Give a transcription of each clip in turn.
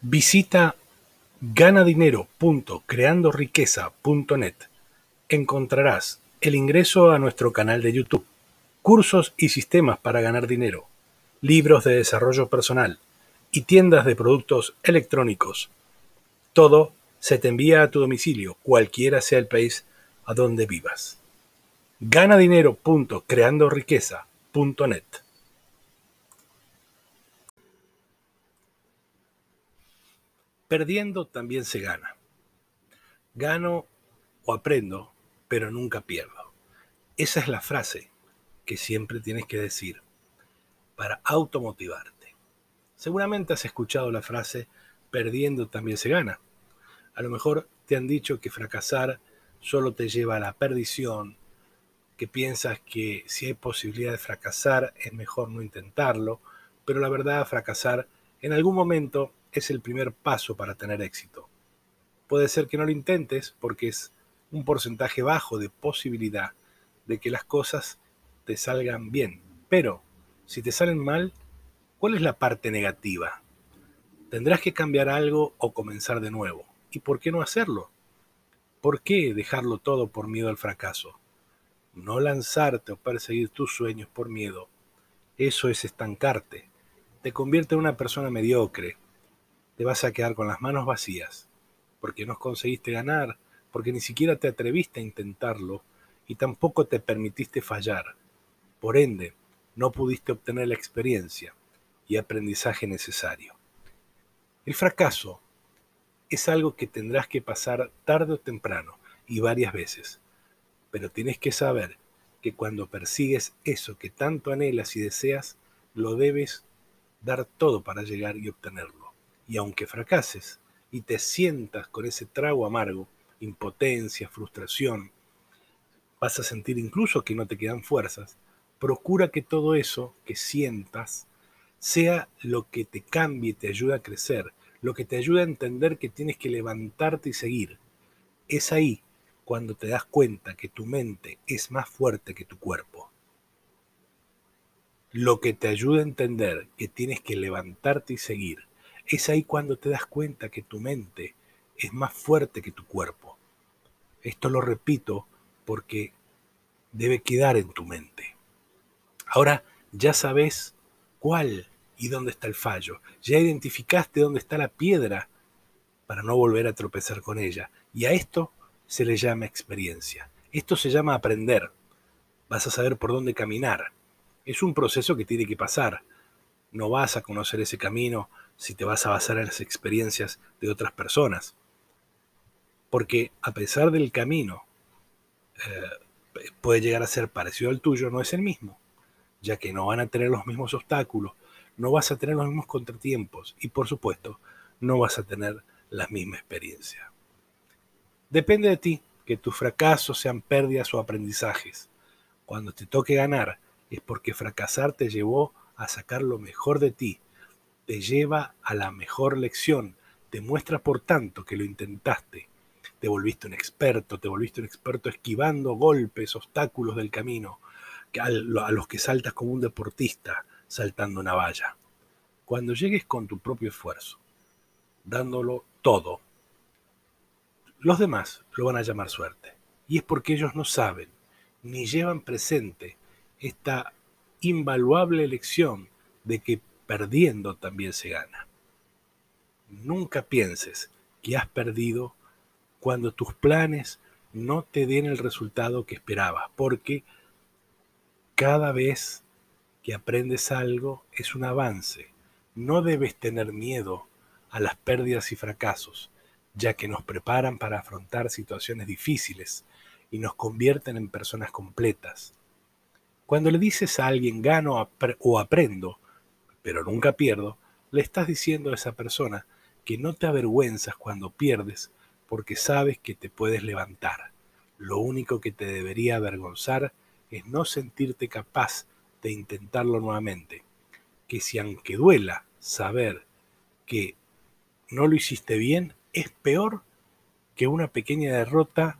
Visita ganadinero.creandoriqueza.net. Encontrarás el ingreso a nuestro canal de YouTube, cursos y sistemas para ganar dinero, libros de desarrollo personal y tiendas de productos electrónicos. Todo se te envía a tu domicilio, cualquiera sea el país a donde vivas. ganadinero.creandoriqueza.net. Perdiendo también se gana. Gano o aprendo, pero nunca pierdo. Esa es la frase que siempre tienes que decir para automotivarte. Seguramente has escuchado la frase perdiendo también se gana. A lo mejor te han dicho que fracasar solo te lleva a la perdición, que piensas que si hay posibilidad de fracasar es mejor no intentarlo, pero la verdad fracasar en algún momento es el primer paso para tener éxito. Puede ser que no lo intentes porque es un porcentaje bajo de posibilidad de que las cosas te salgan bien. Pero si te salen mal, ¿cuál es la parte negativa? Tendrás que cambiar algo o comenzar de nuevo. ¿Y por qué no hacerlo? ¿Por qué dejarlo todo por miedo al fracaso? No lanzarte o perseguir tus sueños por miedo. Eso es estancarte. Te convierte en una persona mediocre, te vas a quedar con las manos vacías, porque no conseguiste ganar, porque ni siquiera te atreviste a intentarlo y tampoco te permitiste fallar. Por ende, no pudiste obtener la experiencia y aprendizaje necesario. El fracaso es algo que tendrás que pasar tarde o temprano y varias veces, pero tienes que saber que cuando persigues eso que tanto anhelas y deseas, lo debes dar todo para llegar y obtenerlo y aunque fracases y te sientas con ese trago amargo, impotencia, frustración, vas a sentir incluso que no te quedan fuerzas, procura que todo eso que sientas sea lo que te cambie, te ayude a crecer, lo que te ayude a entender que tienes que levantarte y seguir. Es ahí cuando te das cuenta que tu mente es más fuerte que tu cuerpo. Lo que te ayuda a entender que tienes que levantarte y seguir es ahí cuando te das cuenta que tu mente es más fuerte que tu cuerpo. Esto lo repito porque debe quedar en tu mente. Ahora ya sabes cuál y dónde está el fallo. Ya identificaste dónde está la piedra para no volver a tropezar con ella. Y a esto se le llama experiencia. Esto se llama aprender. Vas a saber por dónde caminar. Es un proceso que tiene que pasar. No vas a conocer ese camino si te vas a basar en las experiencias de otras personas. Porque a pesar del camino eh, puede llegar a ser parecido al tuyo, no es el mismo, ya que no van a tener los mismos obstáculos, no vas a tener los mismos contratiempos y por supuesto no vas a tener la misma experiencia. Depende de ti que tus fracasos sean pérdidas o aprendizajes. Cuando te toque ganar es porque fracasar te llevó a sacar lo mejor de ti te lleva a la mejor lección, te muestra por tanto que lo intentaste, te volviste un experto, te volviste un experto esquivando golpes, obstáculos del camino, a los que saltas como un deportista saltando una valla. Cuando llegues con tu propio esfuerzo, dándolo todo, los demás lo van a llamar suerte. Y es porque ellos no saben ni llevan presente esta invaluable lección de que perdiendo también se gana. Nunca pienses que has perdido cuando tus planes no te den el resultado que esperabas, porque cada vez que aprendes algo es un avance. No debes tener miedo a las pérdidas y fracasos, ya que nos preparan para afrontar situaciones difíciles y nos convierten en personas completas. Cuando le dices a alguien gano o aprendo, pero nunca pierdo, le estás diciendo a esa persona que no te avergüenzas cuando pierdes porque sabes que te puedes levantar. Lo único que te debería avergonzar es no sentirte capaz de intentarlo nuevamente. Que si aunque duela saber que no lo hiciste bien, es peor que una pequeña derrota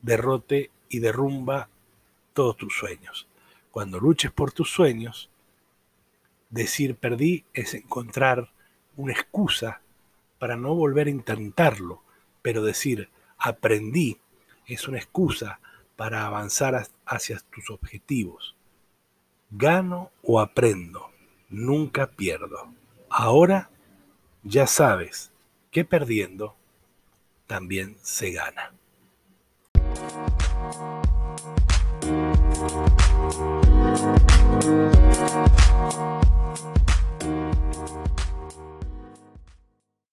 derrote y derrumba todos tus sueños. Cuando luches por tus sueños, Decir perdí es encontrar una excusa para no volver a intentarlo, pero decir, aprendí, es una excusa para avanzar hacia tus objetivos. Gano o aprendo, nunca pierdo. Ahora ya sabes que perdiendo también se gana.